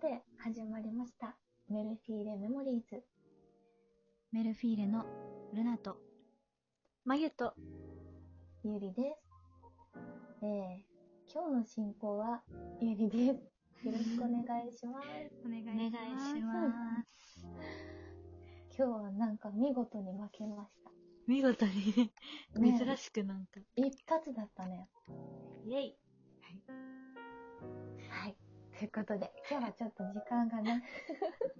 て始まりました。メルフィーレメモリーズ。メルフィーレのルナと、まゆと、ゆりです。えー、今日の進行はゆりです。よろしくお願いします。お願いします。今日はなんか見事に負けました。見事にね、ね珍しくなんか、一発だったね。イェイはい。ということで、今日はちょっと時間がね、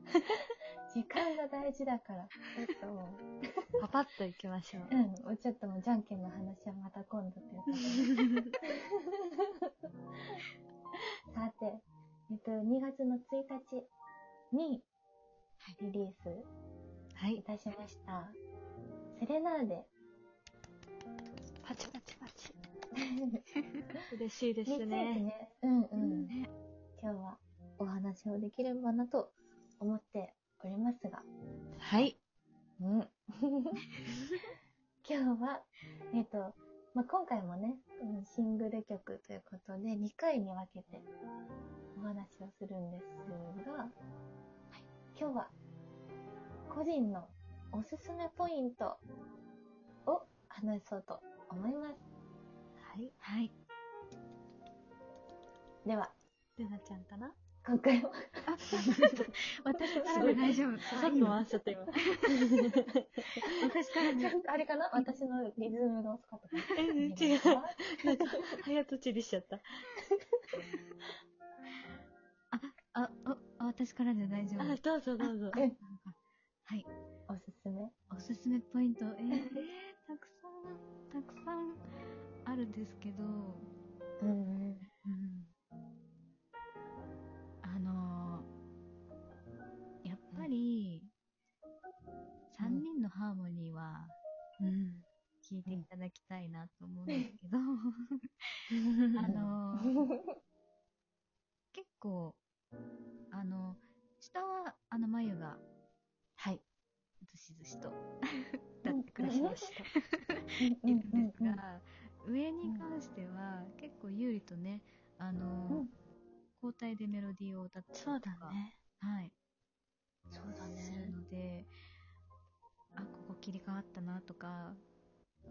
時間が大事だから、ちょっとパパッと行きましょう。うん、もうちょっともうじゃんけんの話はまた今度ということで。さて、えっと、2月の1日にリリースはいい。たしました。セレナーデパチパチパチ。嬉しいですね。ね、うんうん、ね今日はお話をできればなと思っておりますが、はい。うん。今日は、えっ、と、まあ、今回もね、うんシングル曲ということで、2回に分けてお話をするんですが、今日は、個人のおすすめポイントを話そうと思います。はい。はい。では、ルナちゃんかな？今回は、私すごい大丈夫。さっき回しちゃった今。私からね、あれかな？私のリズムが遅かったかな？え、違う。なんか、早とちりしちゃった。あ、あ、あ私からで大丈夫。あ、どうぞどうぞ。うんはい。おすすめ？おすすめポイント、えー、えーたくさん、たくさんあるんですけど、うんハーモニーはうん。聞いていただきたいなと思うんですけど、あのー、結構、あの、下は、あの、眉が、はい。ずしずしと、歌ってくれてまししました。いるんですが、上に関しては、結構有利とね、あの交代でメロディーを歌ったりとか、そうだね。はい、そうだするね。ので、あ、ここ切り替わったなとか、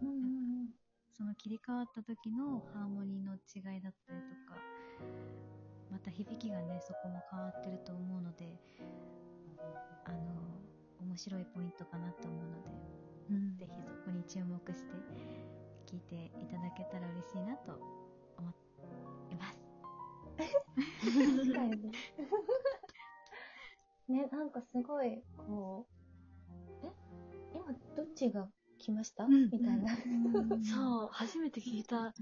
うんうんうん。その切り替わった時のハーモニーの違いだったりとか、また響きがね、そこも変わってると思うので、あの、面白いポイントかなと思うので、うんぜひそこに注目して聞いていただけたら嬉しいなと思います。確かに。ね、なんかすごい、こう、どっちが来ました、うんみたいな。そう、初めて聞いた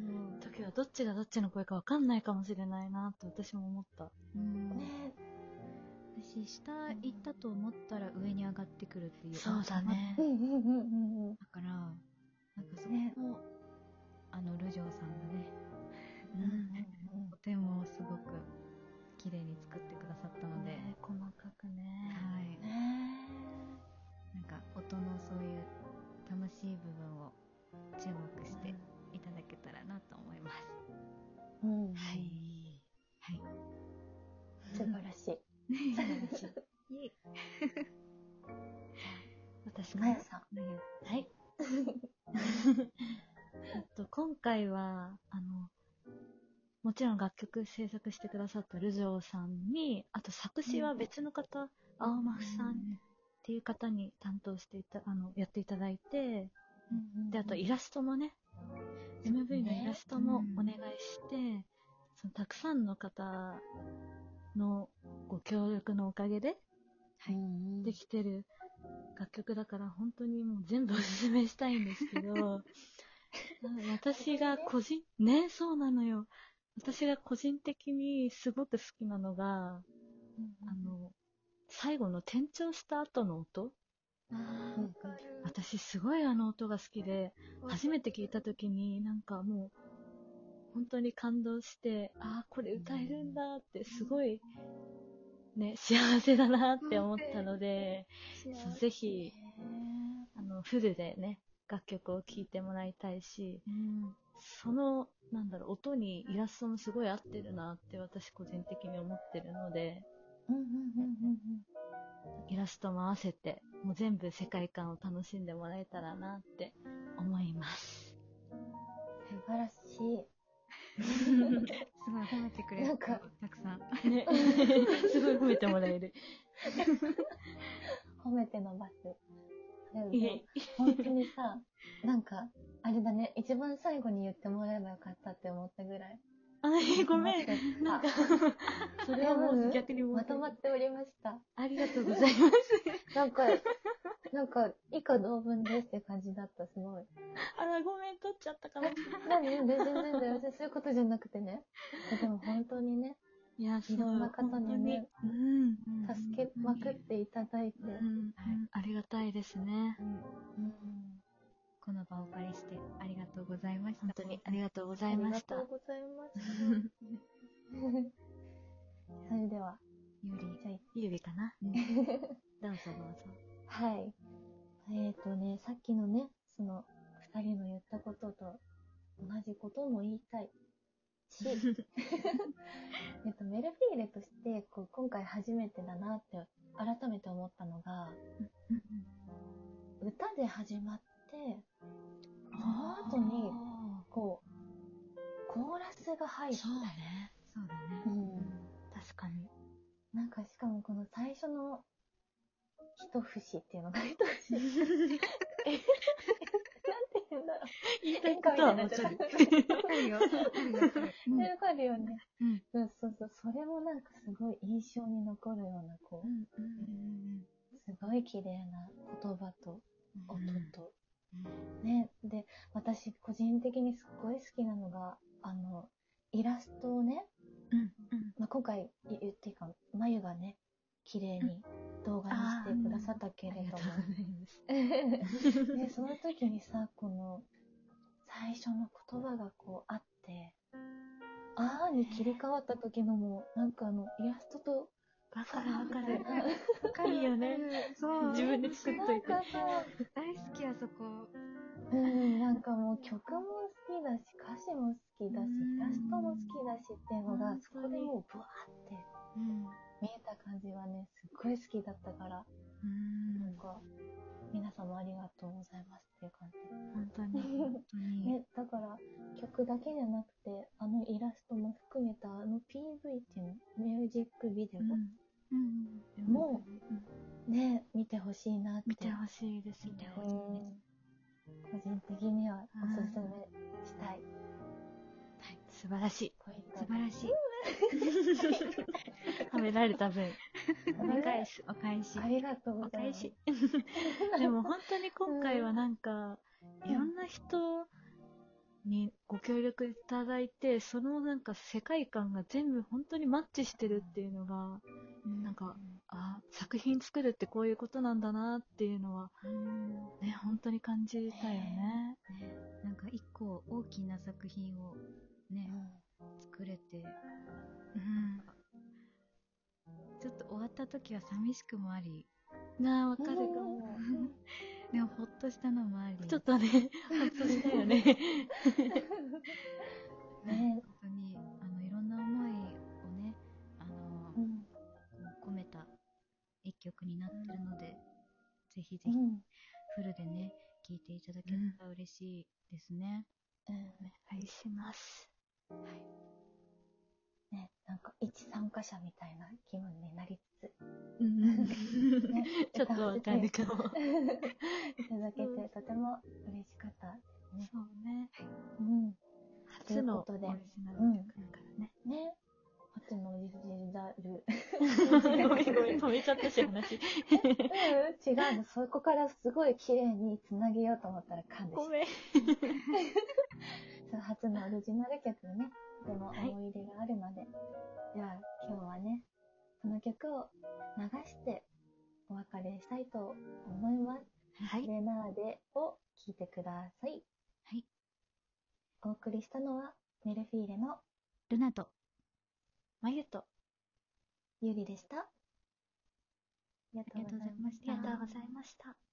時はどっちがどっちの声かわかんないかもしれないなって私も思った。うん。ね、私、下行ったと思ったら上に上がってくるっていう。そうだねう。んうんうんうんうん。だから、なんかそこねも、あの、ルジョーさんがね、うんとてもすごく綺麗に作ってくださったので、ねはい。はい。素晴らしい。いい。私まやさん。はい。えっと、今回は、あの、もちろん楽曲制作してくださったルジョーさんに、あと作詞は別の方、青マフさんっていう方に担当していた、あの、やっていただいて、で、あとイラストもね、MV のイラストもお願いして、そのたくさんの方のご協力のおかげではい。できてる楽曲だから本当にもう全部おすすめしたいんですけど、私が個人、ね、そうなのよ。私が個人的にすごく好きなのが、あの、最後の転調した後の音。私すごいあの音が好きで、初めて聞いた時になんかもう、本当に感動して、ああ、これ歌えるんだって、すごい、ね、幸せだなって思ったので、ぜひ、あの、フルでね、楽曲を聴いてもらいたいし、うん。その、なんだろう、音にイラストもすごい合ってるなって私個人的に思ってるので、イラストも合わせて、もう全部世界観を楽しんでもらえたらなって思います。素晴らしい。すごい褒めてくれる。なんかたくさん。ね、すごい褒めてもらえる。褒めて伸ばす。でも本当にさ、なんか、あれだね、一番最後に言ってもらえばよかったって思ったぐらい。あ、えごめん。ななんか、それはもう逆にまとまっておりました。ありがとうございます。なんか、なんか、以下同文ですって感じだった、すごい。あら、ごめん、取っちゃったかもしれない。全然全然、別にそういうことじゃなくてね。でも本当にね、いや、いろんな方にうん。助けまくっていただいて。うん、ありがたいですね。うんこの場をお借りしてありがとうございました。本当にありがとうござありがいました。とうございます。それでは、ゆり。じゃあゆりかな？うんどうぞどうぞ。はい。えっ、ー、とね、さっきのね、その、二人の言ったことと同じことも言いたいし、えっと、メルフィーレとして、こう、今回初めてだなって、改めて思ったのが、歌で始まって、その後に、こう、コーラスが入って、そうね。そうだね。うん確かに。なんかしかもこの最初の一節っていうのが一節。えなんて言うんだろう。言いたいことはもちろんわかるよ。わかるよね。うんそうそうそう。それもなんかすごい印象に残るような、こう、うんうんすごい綺麗な言葉と音と。うんね。で、私個人的にすっごい好きなのが、あの、イラストをね、うん。うん。まあ、今回言言っていいか、まゆがね、綺麗に動画にしてくださったけれども。で、その時にさ、この、最初の言葉がこうあって、あーに切り替わった時のも、なんかあの、イラストと、わかる。わかる。わかる。いいよね。そう。自分で作っといてなんかさ、大好きあそこ。うん、なんかもう曲も好きだし、歌詞も好きだし、イラストも好きだしっていうのが、そこでもうブワーって。見えた感じはね、すっごい好きだったから、うんなんか、皆様ありがとうございますっていう感じ。本当に。本当に。ね、だから曲だけじゃなくです個人的にはおすすめしたい素晴らしい。素晴らしい。褒め られた分、あれ返す。お返し。ありがとうごおざいます。返し。でも本当に今回はなんか、いろんな人にご協力いただいて、そのなんか世界観が全部本当にマッチしてるっていうのが、なんか、あ、作品作るってこういうことなんだなっていうのは、うんね、本当に感じたよね。なんか一個大きな作品をね、作れて、うん。ちょっと終わった時は寂しくもあり、なあ、わかるかうんも。でもほっとしたのもあり、ちょっとね、ほっとしたよね。ね本当にあのいろんな思いをね、あのうん込めた一曲になってるので、ぜひぜひうんフルでね、聴いていただけたら嬉しいですね。うんお願いします。ね、なんか一参加者みたいな気分になりつつ、うんね、ちょっとわかるかも。いただけてとても嬉しかったですね。そうね。うん。初のオリジナル曲だからね。ね。初のオリジナル。ごめんごめん、止めちゃったし、話。うん、違うの。そこからすごい綺麗につなげようと思ったら噛んでしまごめん。そう初のオリジナル曲ね、とてもはい思い入れがあるので、では今日はね、その曲を流してお別れしたいと思います。はい。レナーデを聴いてください。はい。お送りしたのはメルフィーレのルナと、まゆと、ゆりでした。ありがとうございましありがとうございました。